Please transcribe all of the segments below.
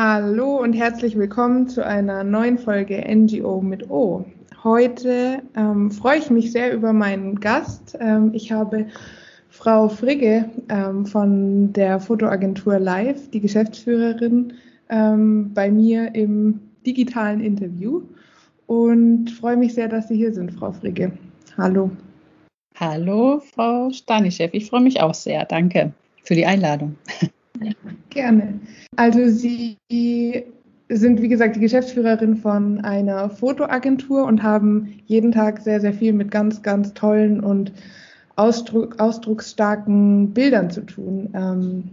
Hallo und herzlich willkommen zu einer neuen Folge NGO mit O. Heute ähm, freue ich mich sehr über meinen Gast. Ähm, ich habe Frau Frigge ähm, von der Fotoagentur Live, die Geschäftsführerin, ähm, bei mir im digitalen Interview und freue mich sehr, dass Sie hier sind, Frau Frigge. Hallo. Hallo, Frau Stanischew. Ich freue mich auch sehr. Danke für die Einladung. Gerne. Also Sie sind, wie gesagt, die Geschäftsführerin von einer Fotoagentur und haben jeden Tag sehr, sehr viel mit ganz, ganz tollen und Ausdruck, ausdrucksstarken Bildern zu tun. Ähm,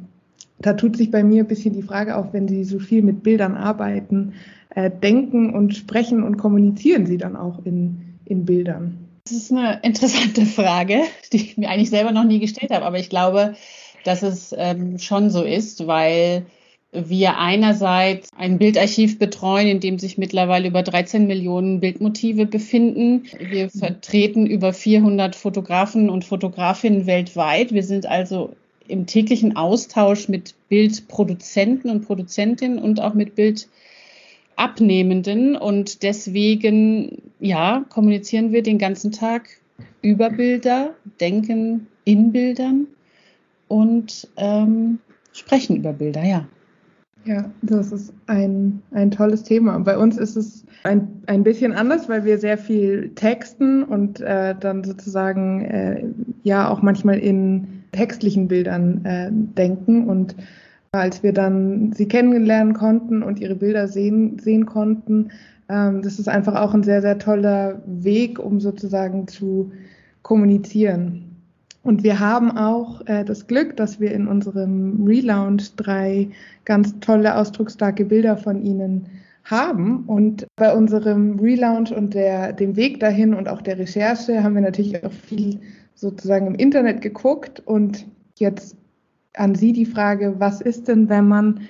da tut sich bei mir ein bisschen die Frage auf, wenn Sie so viel mit Bildern arbeiten, äh, denken und sprechen und kommunizieren Sie dann auch in, in Bildern? Das ist eine interessante Frage, die ich mir eigentlich selber noch nie gestellt habe, aber ich glaube, dass es ähm, schon so ist, weil wir einerseits ein Bildarchiv betreuen, in dem sich mittlerweile über 13 Millionen Bildmotive befinden. Wir vertreten über 400 Fotografen und Fotografinnen weltweit. Wir sind also im täglichen Austausch mit Bildproduzenten und Produzentinnen und auch mit Bildabnehmenden. Und deswegen, ja, kommunizieren wir den ganzen Tag über Bilder, denken in Bildern und ähm, sprechen über Bilder, ja. Ja, das ist ein, ein tolles Thema. Bei uns ist es ein, ein bisschen anders, weil wir sehr viel texten und äh, dann sozusagen äh, ja auch manchmal in textlichen Bildern äh, denken. Und als wir dann sie kennenlernen konnten und ihre Bilder sehen, sehen konnten, ähm, das ist einfach auch ein sehr, sehr toller Weg, um sozusagen zu kommunizieren. Und wir haben auch äh, das Glück, dass wir in unserem Relaunch drei ganz tolle, ausdrucksstarke Bilder von Ihnen haben. Und bei unserem Relaunch und der, dem Weg dahin und auch der Recherche haben wir natürlich auch viel sozusagen im Internet geguckt. Und jetzt an Sie die Frage, was ist denn, wenn man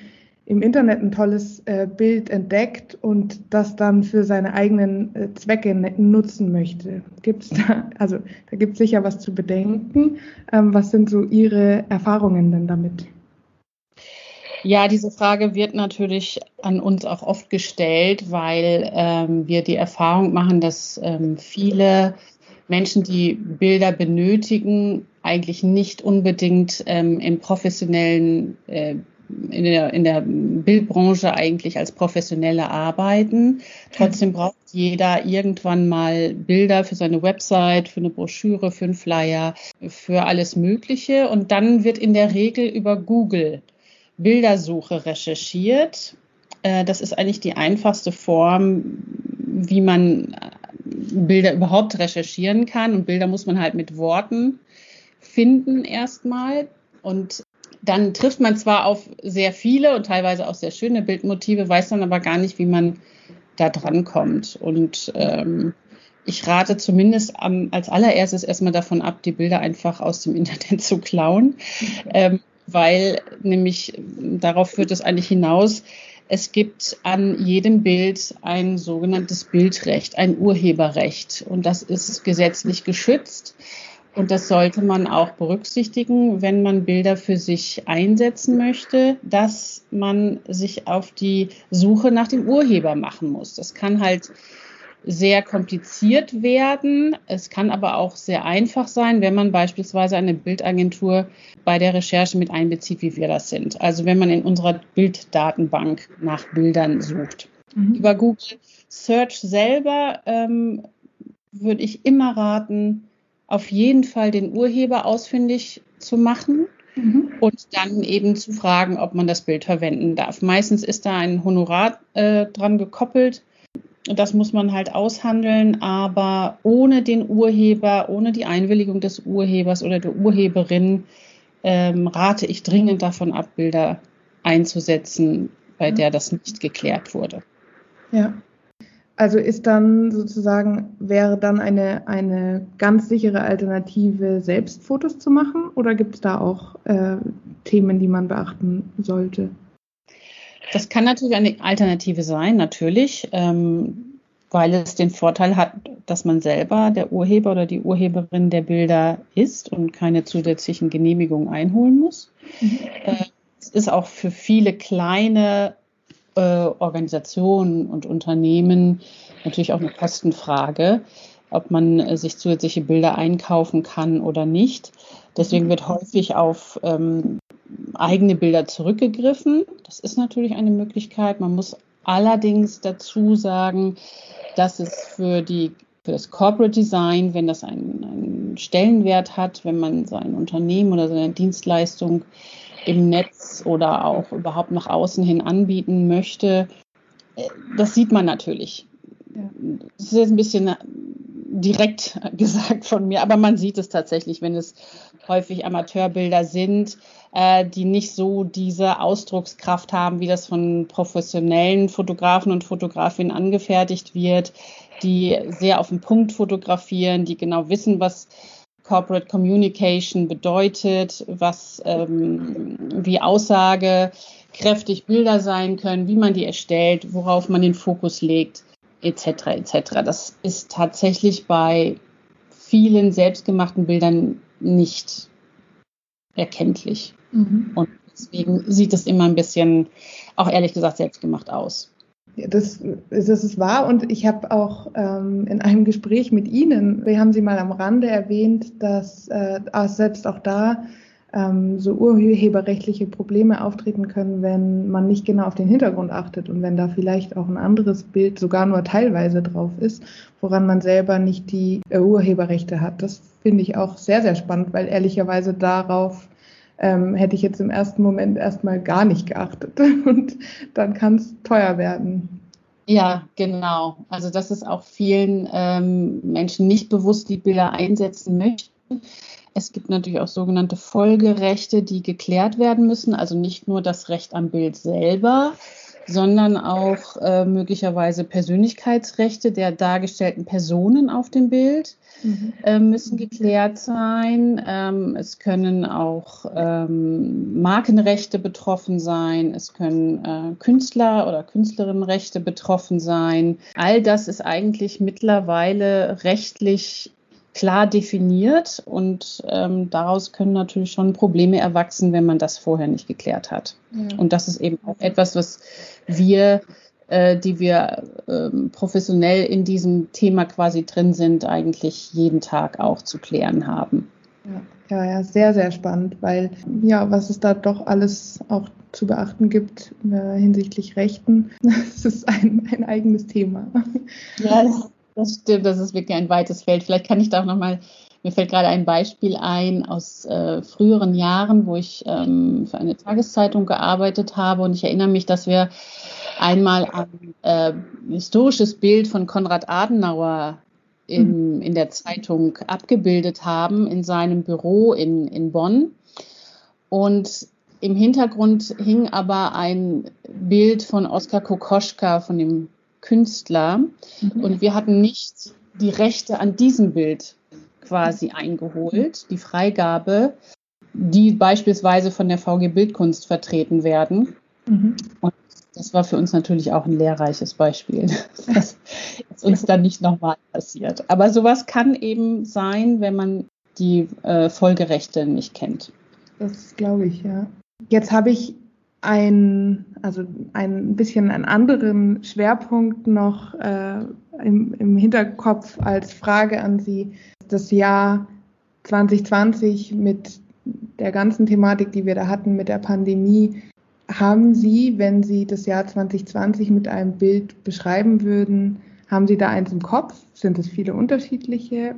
im Internet ein tolles äh, Bild entdeckt und das dann für seine eigenen äh, Zwecke nutzen möchte. Gibt's da, also da gibt es sicher was zu bedenken. Ähm, was sind so Ihre Erfahrungen denn damit? Ja, diese Frage wird natürlich an uns auch oft gestellt, weil ähm, wir die Erfahrung machen, dass ähm, viele Menschen, die Bilder benötigen, eigentlich nicht unbedingt ähm, im professionellen äh, in der, in der Bildbranche eigentlich als Professionelle arbeiten. Trotzdem braucht jeder irgendwann mal Bilder für seine Website, für eine Broschüre, für einen Flyer, für alles Mögliche. Und dann wird in der Regel über Google Bildersuche recherchiert. Äh, das ist eigentlich die einfachste Form, wie man Bilder überhaupt recherchieren kann. Und Bilder muss man halt mit Worten finden erstmal. Und dann trifft man zwar auf sehr viele und teilweise auch sehr schöne Bildmotive, weiß dann aber gar nicht, wie man da dran kommt. Und ähm, ich rate zumindest am, als allererstes erstmal davon ab, die Bilder einfach aus dem Internet zu klauen, ähm, weil nämlich darauf führt es eigentlich hinaus, es gibt an jedem Bild ein sogenanntes Bildrecht, ein Urheberrecht und das ist gesetzlich geschützt. Und das sollte man auch berücksichtigen, wenn man Bilder für sich einsetzen möchte, dass man sich auf die Suche nach dem Urheber machen muss. Das kann halt sehr kompliziert werden. Es kann aber auch sehr einfach sein, wenn man beispielsweise eine Bildagentur bei der Recherche mit einbezieht, wie wir das sind. Also wenn man in unserer Bilddatenbank nach Bildern sucht. Mhm. Über Google Search selber ähm, würde ich immer raten, auf jeden Fall den Urheber ausfindig zu machen mhm. und dann eben zu fragen, ob man das Bild verwenden darf. Meistens ist da ein Honorar äh, dran gekoppelt. Das muss man halt aushandeln, aber ohne den Urheber, ohne die Einwilligung des Urhebers oder der Urheberin ähm, rate ich dringend davon ab, Bilder einzusetzen, bei der das nicht geklärt wurde. Ja. Also ist dann sozusagen, wäre dann eine, eine ganz sichere Alternative, selbst Fotos zu machen? Oder gibt es da auch äh, Themen, die man beachten sollte? Das kann natürlich eine Alternative sein, natürlich, ähm, weil es den Vorteil hat, dass man selber der Urheber oder die Urheberin der Bilder ist und keine zusätzlichen Genehmigungen einholen muss. Mhm. Äh, es ist auch für viele kleine äh, Organisationen und Unternehmen natürlich auch eine Kostenfrage, ob man äh, sich zusätzliche Bilder einkaufen kann oder nicht. Deswegen wird häufig auf ähm, eigene Bilder zurückgegriffen. Das ist natürlich eine Möglichkeit. Man muss allerdings dazu sagen, dass es für die für das Corporate Design, wenn das einen, einen Stellenwert hat, wenn man sein Unternehmen oder seine Dienstleistung im Netz oder auch überhaupt nach außen hin anbieten möchte, äh, das sieht man natürlich. Das ist jetzt ein bisschen direkt gesagt von mir, aber man sieht es tatsächlich, wenn es häufig Amateurbilder sind, äh, die nicht so diese Ausdruckskraft haben, wie das von professionellen Fotografen und Fotografinnen angefertigt wird, die sehr auf den Punkt fotografieren, die genau wissen, was Corporate Communication bedeutet, was ähm, wie aussagekräftig Bilder sein können, wie man die erstellt, worauf man den Fokus legt etc. etc. Das ist tatsächlich bei vielen selbstgemachten Bildern nicht erkenntlich. Mhm. Und deswegen sieht es immer ein bisschen, auch ehrlich gesagt, selbstgemacht aus. Das, das ist wahr und ich habe auch ähm, in einem Gespräch mit Ihnen, wir haben Sie mal am Rande erwähnt, dass äh, selbst auch da ähm, so urheberrechtliche Probleme auftreten können, wenn man nicht genau auf den Hintergrund achtet und wenn da vielleicht auch ein anderes Bild sogar nur teilweise drauf ist, woran man selber nicht die äh, Urheberrechte hat. Das finde ich auch sehr, sehr spannend, weil ehrlicherweise darauf ähm, hätte ich jetzt im ersten Moment erstmal gar nicht geachtet und dann kann es teuer werden. Ja, genau. Also das ist auch vielen ähm, Menschen nicht bewusst, die Bilder einsetzen möchten. Es gibt natürlich auch sogenannte Folgerechte, die geklärt werden müssen. Also nicht nur das Recht am Bild selber, sondern auch äh, möglicherweise Persönlichkeitsrechte der dargestellten Personen auf dem Bild mhm. äh, müssen geklärt sein. Ähm, es können auch ähm, Markenrechte betroffen sein. Es können äh, Künstler oder Künstlerinnenrechte betroffen sein. All das ist eigentlich mittlerweile rechtlich klar definiert und ähm, daraus können natürlich schon Probleme erwachsen, wenn man das vorher nicht geklärt hat. Ja. Und das ist eben auch etwas, was wir, äh, die wir ähm, professionell in diesem Thema quasi drin sind, eigentlich jeden Tag auch zu klären haben. Ja, ja, ja sehr, sehr spannend, weil ja, was es da doch alles auch zu beachten gibt äh, hinsichtlich Rechten, das ist ein, ein eigenes Thema. Ja, das stimmt, das ist wirklich ein weites Feld. Vielleicht kann ich da auch nochmal, mir fällt gerade ein Beispiel ein aus äh, früheren Jahren, wo ich ähm, für eine Tageszeitung gearbeitet habe und ich erinnere mich, dass wir einmal ein äh, historisches Bild von Konrad Adenauer in, in der Zeitung abgebildet haben, in seinem Büro in, in Bonn. Und im Hintergrund hing aber ein Bild von Oskar Kokoschka, von dem Künstler mhm. und wir hatten nicht die Rechte an diesem Bild quasi eingeholt, die Freigabe, die beispielsweise von der VG Bildkunst vertreten werden. Mhm. Und das war für uns natürlich auch ein lehrreiches Beispiel, dass es uns dann nicht nochmal passiert. Aber sowas kann eben sein, wenn man die äh, Folgerechte nicht kennt. Das glaube ich, ja. Jetzt habe ich ein, also ein bisschen einen anderen Schwerpunkt noch äh, im, im Hinterkopf als Frage an Sie. Das Jahr 2020 mit der ganzen Thematik, die wir da hatten mit der Pandemie, haben Sie, wenn Sie das Jahr 2020 mit einem Bild beschreiben würden, haben Sie da eins im Kopf? Sind es viele unterschiedliche?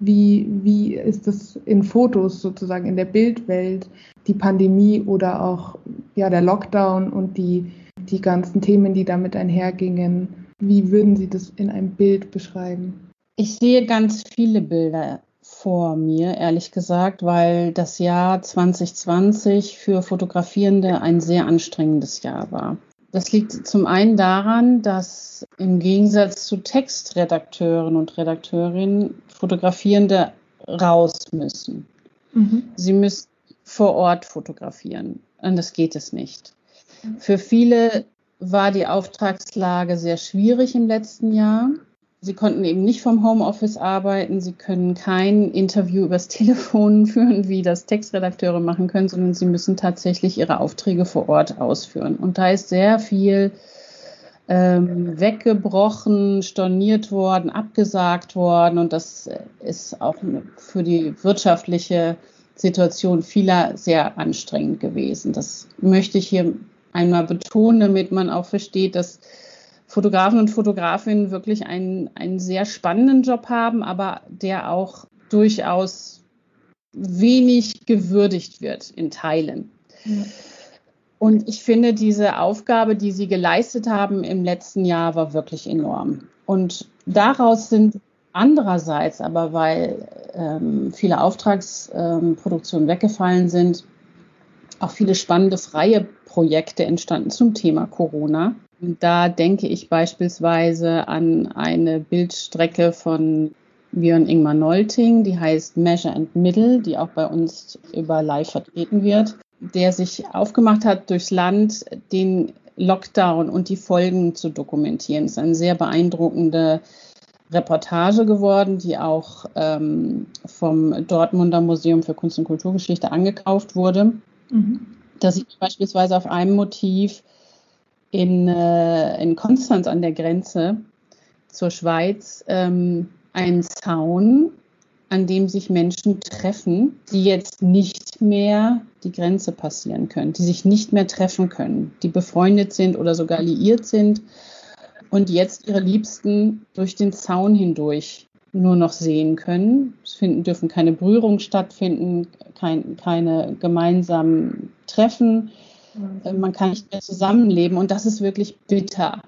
Wie, wie ist das in Fotos sozusagen in der Bildwelt, die Pandemie oder auch ja, der Lockdown und die, die ganzen Themen, die damit einhergingen? Wie würden Sie das in einem Bild beschreiben? Ich sehe ganz viele Bilder vor mir, ehrlich gesagt, weil das Jahr 2020 für Fotografierende ein sehr anstrengendes Jahr war. Das liegt zum einen daran, dass im Gegensatz zu Textredakteuren und Redakteurinnen Fotografierende raus müssen. Mhm. Sie müssen vor Ort fotografieren. Und das geht es nicht. Für viele war die Auftragslage sehr schwierig im letzten Jahr. Sie konnten eben nicht vom Homeoffice arbeiten. Sie können kein Interview übers Telefon führen, wie das Textredakteure machen können, sondern sie müssen tatsächlich ihre Aufträge vor Ort ausführen. Und da ist sehr viel ähm, weggebrochen, storniert worden, abgesagt worden. Und das ist auch für die wirtschaftliche Situation vieler sehr anstrengend gewesen. Das möchte ich hier einmal betonen, damit man auch versteht, dass Fotografen und Fotografinnen wirklich einen, einen sehr spannenden Job haben, aber der auch durchaus wenig gewürdigt wird in Teilen. Ja. Und ich finde, diese Aufgabe, die Sie geleistet haben im letzten Jahr, war wirklich enorm. Und daraus sind andererseits aber, weil ähm, viele Auftragsproduktionen ähm, weggefallen sind, auch viele spannende freie Projekte entstanden zum Thema Corona. Da denke ich beispielsweise an eine Bildstrecke von Björn Ingmar Nolting, die heißt Measure and Middle, die auch bei uns über Live vertreten wird, der sich aufgemacht hat, durchs Land den Lockdown und die Folgen zu dokumentieren. Das ist eine sehr beeindruckende Reportage geworden, die auch ähm, vom Dortmunder Museum für Kunst und Kulturgeschichte angekauft wurde. Mhm. Da sieht man beispielsweise auf einem Motiv in, äh, in Konstanz an der Grenze zur Schweiz ähm, einen Zaun, an dem sich Menschen treffen, die jetzt nicht mehr die Grenze passieren können, die sich nicht mehr treffen können, die befreundet sind oder sogar liiert sind und jetzt ihre Liebsten durch den Zaun hindurch nur noch sehen können. Es finden, dürfen keine Berührungen stattfinden, kein, keine gemeinsamen Treffen. Mhm. Man kann nicht mehr zusammenleben und das ist wirklich bitter.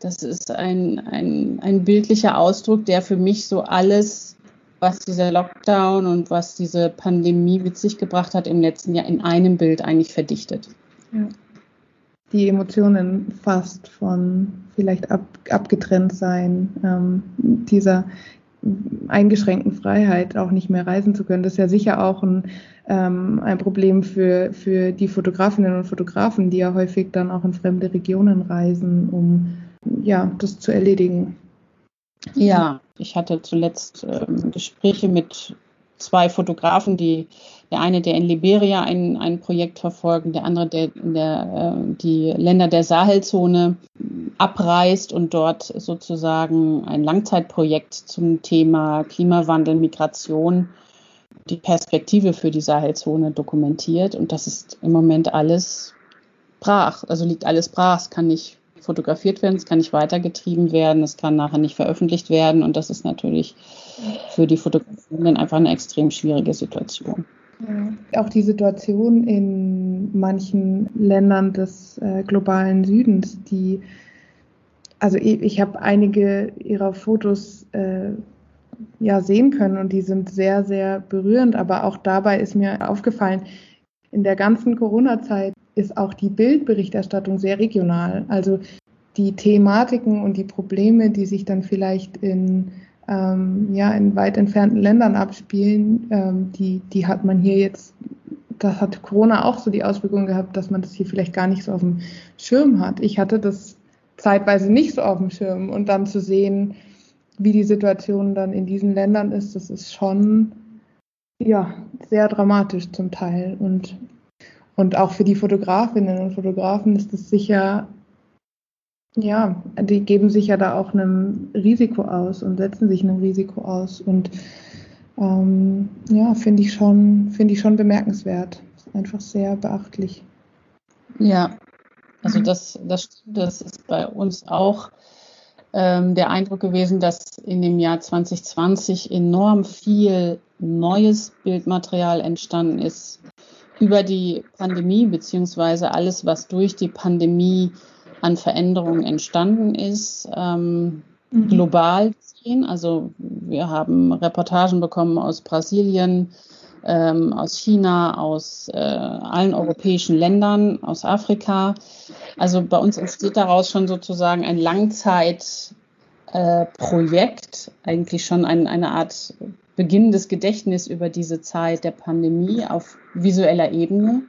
Das ist ein, ein, ein bildlicher Ausdruck, der für mich so alles, was dieser Lockdown und was diese Pandemie mit sich gebracht hat im letzten Jahr, in einem Bild eigentlich verdichtet. Ja. Die Emotionen fast von vielleicht ab, abgetrennt sein, ähm, dieser eingeschränkten Freiheit auch nicht mehr reisen zu können. Das ist ja sicher auch ein, ähm, ein Problem für, für die Fotografinnen und Fotografen, die ja häufig dann auch in fremde Regionen reisen, um ja, das zu erledigen. Ja, ich hatte zuletzt ähm, Gespräche mit zwei Fotografen, die der eine, der in Liberia ein, ein Projekt verfolgt, der andere, der, der äh, die Länder der Sahelzone abreist und dort sozusagen ein Langzeitprojekt zum Thema Klimawandel, Migration, die Perspektive für die Sahelzone dokumentiert. Und das ist im Moment alles brach, also liegt alles brach, es kann nicht fotografiert werden, es kann nicht weitergetrieben werden, es kann nachher nicht veröffentlicht werden und das ist natürlich für die Fotografen einfach eine extrem schwierige Situation. Auch die Situation in manchen Ländern des äh, globalen Südens, die, also ich, ich habe einige ihrer Fotos äh, ja sehen können und die sind sehr, sehr berührend, aber auch dabei ist mir aufgefallen, in der ganzen Corona-Zeit ist auch die Bildberichterstattung sehr regional. Also die Thematiken und die Probleme, die sich dann vielleicht in, ähm, ja, in weit entfernten Ländern abspielen, ähm, die, die hat man hier jetzt, das hat Corona auch so die Auswirkung gehabt, dass man das hier vielleicht gar nicht so auf dem Schirm hat. Ich hatte das zeitweise nicht so auf dem Schirm und dann zu sehen, wie die Situation dann in diesen Ländern ist, das ist schon ja, sehr dramatisch zum Teil. Und und auch für die Fotografinnen und Fotografen ist es sicher, ja, die geben sich ja da auch einem Risiko aus und setzen sich einem Risiko aus. Und ähm, ja, finde ich schon, finde ich schon bemerkenswert. Einfach sehr beachtlich. Ja, also das, das, das ist bei uns auch ähm, der Eindruck gewesen, dass in dem Jahr 2020 enorm viel neues Bildmaterial entstanden ist über die Pandemie beziehungsweise alles, was durch die Pandemie an Veränderungen entstanden ist, ähm, mhm. global gesehen. Also wir haben Reportagen bekommen aus Brasilien, ähm, aus China, aus äh, allen europäischen Ländern, aus Afrika. Also bei uns entsteht daraus schon sozusagen ein Langzeitprojekt, äh, eigentlich schon ein, eine Art beginnendes Gedächtnis über diese Zeit der Pandemie auf visueller Ebene.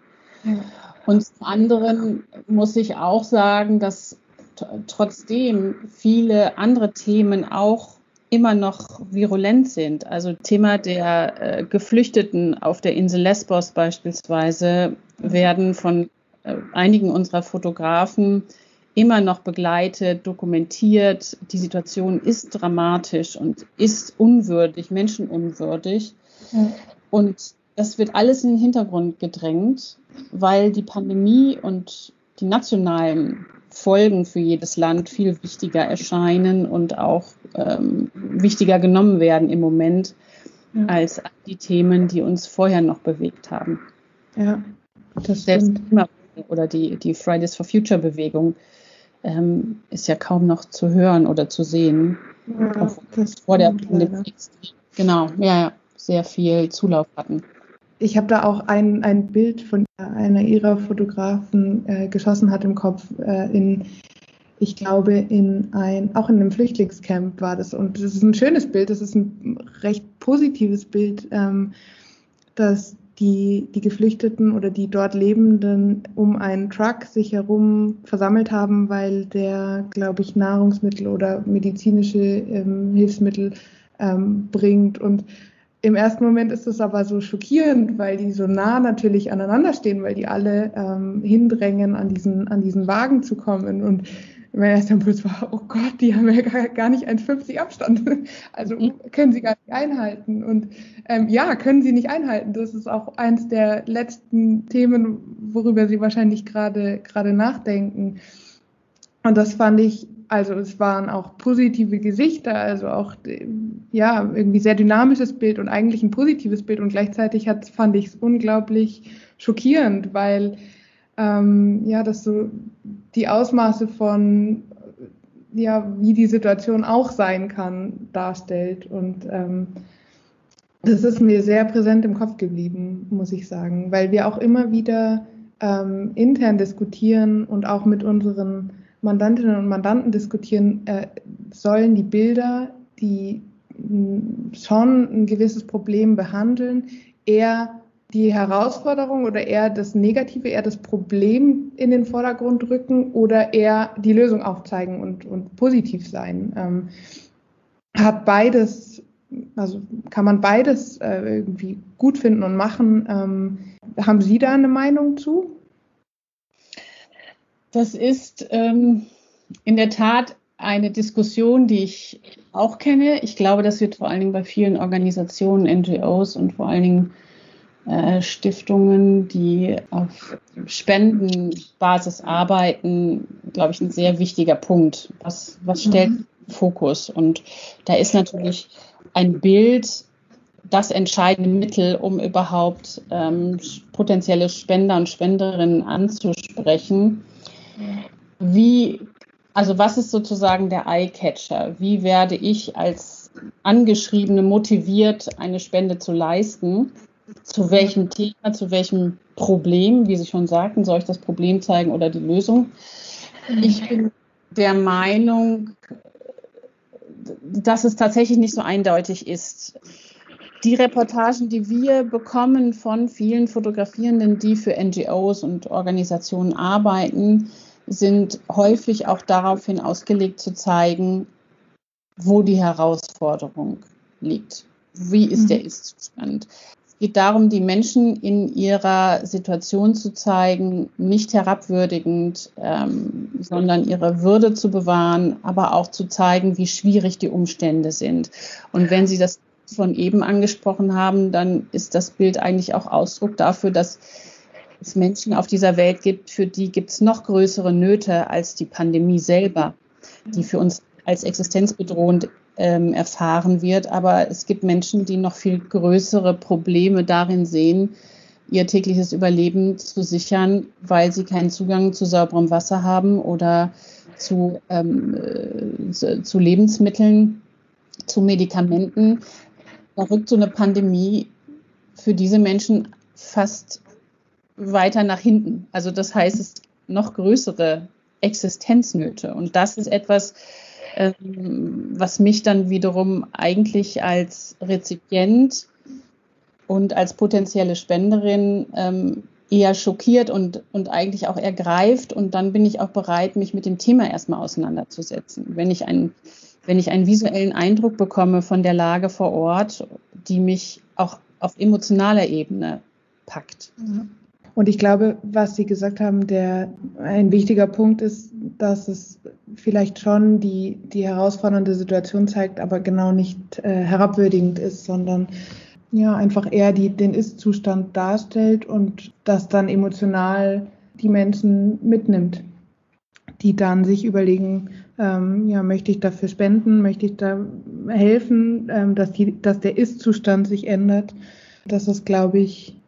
Und zum anderen muss ich auch sagen, dass trotzdem viele andere Themen auch immer noch virulent sind. Also Thema der äh, Geflüchteten auf der Insel Lesbos beispielsweise werden von äh, einigen unserer Fotografen immer noch begleitet, dokumentiert. Die Situation ist dramatisch und ist unwürdig, menschenunwürdig. Ja. Und das wird alles in den Hintergrund gedrängt, weil die Pandemie und die nationalen Folgen für jedes Land viel wichtiger erscheinen und auch ähm, wichtiger genommen werden im Moment ja. als die Themen, die uns vorher noch bewegt haben. Ja, das Selbst. Oder die, die Fridays for Future Bewegung ähm, ist ja kaum noch zu hören oder zu sehen. Ja, vor der Pandemie genau, ja, sehr viel Zulauf hatten. Ich habe da auch ein, ein Bild von einer ihrer Fotografen äh, geschossen hat im Kopf äh, in ich glaube, in ein, auch in einem Flüchtlingscamp war das. Und das ist ein schönes Bild, das ist ein recht positives Bild, ähm, dass die, die Geflüchteten oder die dort Lebenden um einen Truck sich herum versammelt haben, weil der, glaube ich, Nahrungsmittel oder medizinische ähm, Hilfsmittel ähm, bringt. Und im ersten Moment ist es aber so schockierend, weil die so nah natürlich aneinander stehen, weil die alle ähm, hindrängen, an diesen, an diesen Wagen zu kommen. Und mein erster Impuls war, oh Gott, die haben ja gar, gar nicht 1,50 Abstand. Also mhm. können sie gar nicht einhalten. Und ähm, ja, können sie nicht einhalten. Das ist auch eins der letzten Themen, worüber sie wahrscheinlich gerade gerade nachdenken. Und das fand ich, also es waren auch positive Gesichter, also auch ja irgendwie sehr dynamisches Bild und eigentlich ein positives Bild. Und gleichzeitig hat, fand ich es unglaublich schockierend, weil ähm, ja, dass so die Ausmaße von ja, wie die Situation auch sein kann, darstellt. Und ähm, das ist mir sehr präsent im Kopf geblieben, muss ich sagen, weil wir auch immer wieder ähm, intern diskutieren und auch mit unseren Mandantinnen und Mandanten diskutieren, äh, sollen die Bilder, die schon ein gewisses Problem behandeln, eher die Herausforderung oder eher das Negative, eher das Problem in den Vordergrund rücken oder eher die Lösung aufzeigen und, und positiv sein. Ähm, hat beides, also kann man beides äh, irgendwie gut finden und machen. Ähm, haben Sie da eine Meinung zu? Das ist ähm, in der Tat eine Diskussion, die ich auch kenne. Ich glaube, das wird vor allen Dingen bei vielen Organisationen, NGOs und vor allen Dingen äh, Stiftungen, die auf Spendenbasis arbeiten, glaube ich, ein sehr wichtiger Punkt. Was, was stellt mhm. Fokus? Und da ist natürlich ein Bild das entscheidende Mittel, um überhaupt ähm, potenzielle Spender und Spenderinnen anzusprechen. Wie, also was ist sozusagen der Eye-Catcher? Wie werde ich als Angeschriebene motiviert, eine Spende zu leisten? zu welchem Thema, zu welchem Problem, wie Sie schon sagten, soll ich das Problem zeigen oder die Lösung? Ich bin der Meinung, dass es tatsächlich nicht so eindeutig ist. Die Reportagen, die wir bekommen von vielen Fotografierenden, die für NGOs und Organisationen arbeiten, sind häufig auch daraufhin ausgelegt zu zeigen, wo die Herausforderung liegt. Wie ist der mhm. Ist-Zustand? geht darum, die Menschen in ihrer Situation zu zeigen, nicht herabwürdigend, ähm, sondern ihre Würde zu bewahren, aber auch zu zeigen, wie schwierig die Umstände sind. Und wenn Sie das von eben angesprochen haben, dann ist das Bild eigentlich auch Ausdruck dafür, dass es Menschen auf dieser Welt gibt, für die gibt es noch größere Nöte als die Pandemie selber, die für uns als existenzbedrohend ähm, erfahren wird. Aber es gibt Menschen, die noch viel größere Probleme darin sehen, ihr tägliches Überleben zu sichern, weil sie keinen Zugang zu sauberem Wasser haben oder zu, ähm, äh, zu Lebensmitteln, zu Medikamenten. Da rückt so eine Pandemie für diese Menschen fast weiter nach hinten. Also das heißt, es noch größere Existenznöte. Und das ist etwas, ähm, was mich dann wiederum eigentlich als Rezipient und als potenzielle Spenderin ähm, eher schockiert und, und eigentlich auch ergreift. Und dann bin ich auch bereit, mich mit dem Thema erstmal auseinanderzusetzen. Wenn ich ein wenn ich einen visuellen Eindruck bekomme von der Lage vor Ort, die mich auch auf emotionaler Ebene packt. Und ich glaube, was Sie gesagt haben, der ein wichtiger Punkt ist, dass es vielleicht schon die, die herausfordernde Situation zeigt, aber genau nicht äh, herabwürdigend ist, sondern ja einfach eher die, den Ist-Zustand darstellt und das dann emotional die Menschen mitnimmt, die dann sich überlegen, ähm, ja, möchte ich dafür spenden, möchte ich da helfen, ähm, dass, die, dass der Ist-Zustand sich ändert. Das ist, glaube ich,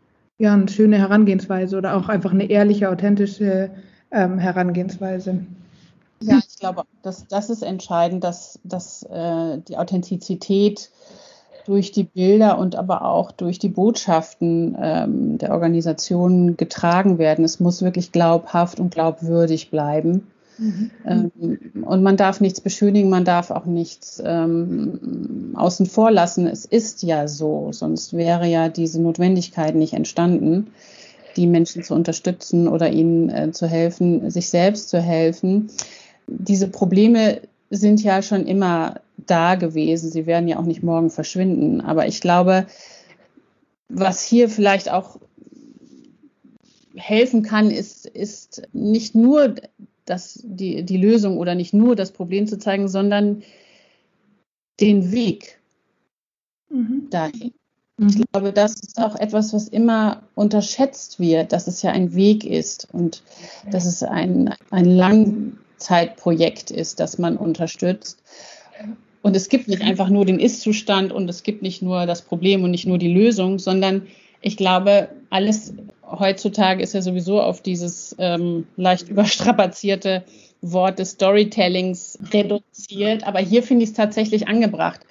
ja, eine schöne Herangehensweise oder auch einfach eine ehrliche, authentische ähm, Herangehensweise. Ja, ich glaube, das, das ist entscheidend, dass, dass äh, die Authentizität durch die Bilder und aber auch durch die Botschaften ähm, der Organisation getragen werden. Es muss wirklich glaubhaft und glaubwürdig bleiben. Mhm. Ähm, und man darf nichts beschönigen, man darf auch nichts ähm, außen vor lassen. Es ist ja so, sonst wäre ja diese Notwendigkeit nicht entstanden, die Menschen zu unterstützen oder ihnen äh, zu helfen, sich selbst zu helfen. Diese Probleme sind ja schon immer da gewesen. Sie werden ja auch nicht morgen verschwinden. Aber ich glaube, was hier vielleicht auch helfen kann, ist, ist nicht nur das, die, die Lösung oder nicht nur das Problem zu zeigen, sondern den Weg mhm. dahin. Mhm. Ich glaube, das ist auch etwas, was immer unterschätzt wird, dass es ja ein Weg ist und dass es ein, ein Langzeitprojekt ist, das man unterstützt. Und es gibt nicht einfach nur den Ist-Zustand und es gibt nicht nur das Problem und nicht nur die Lösung, sondern ich glaube, alles heutzutage ist ja sowieso auf dieses ähm, leicht überstrapazierte Wort des Storytellings reduziert. Aber hier finde ich es tatsächlich angebracht,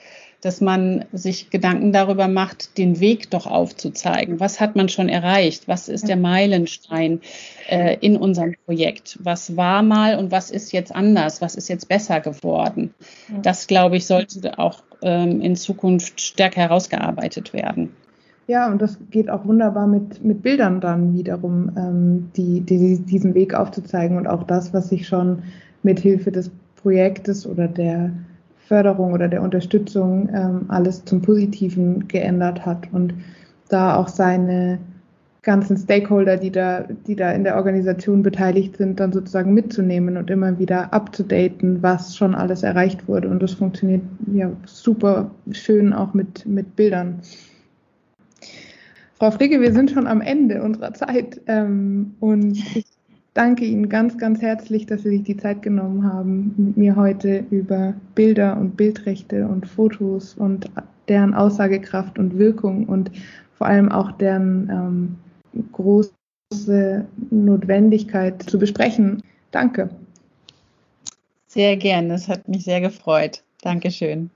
dass man sich Gedanken darüber macht, den Weg doch aufzuzeigen. Was hat man schon erreicht? Was ist der Meilenstein äh, in unserem Projekt? Was war mal und was ist jetzt anders? Was ist jetzt besser geworden? Das, glaube ich, sollte auch ähm, in Zukunft stärker herausgearbeitet werden. Ja, und das geht auch wunderbar mit, mit Bildern dann wiederum, ähm, die, die, diesen Weg aufzuzeigen und auch das, was sich schon mit Hilfe des Projektes oder der Förderung oder der Unterstützung ähm, alles zum Positiven geändert hat und da auch seine ganzen Stakeholder, die da, die da in der Organisation beteiligt sind, dann sozusagen mitzunehmen und immer wieder abzudaten, was schon alles erreicht wurde. Und das funktioniert ja super schön auch mit, mit Bildern. Frau Fricke, wir sind schon am Ende unserer Zeit ähm, und ich danke Ihnen ganz, ganz herzlich, dass Sie sich die Zeit genommen haben, mit mir heute über Bilder und Bildrechte und Fotos und deren Aussagekraft und Wirkung und vor allem auch deren ähm, große Notwendigkeit zu besprechen. Danke. Sehr gerne, es hat mich sehr gefreut. Dankeschön.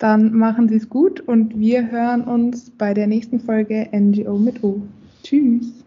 Dann machen Sie es gut und wir hören uns bei der nächsten Folge NGO mit O. Tschüss.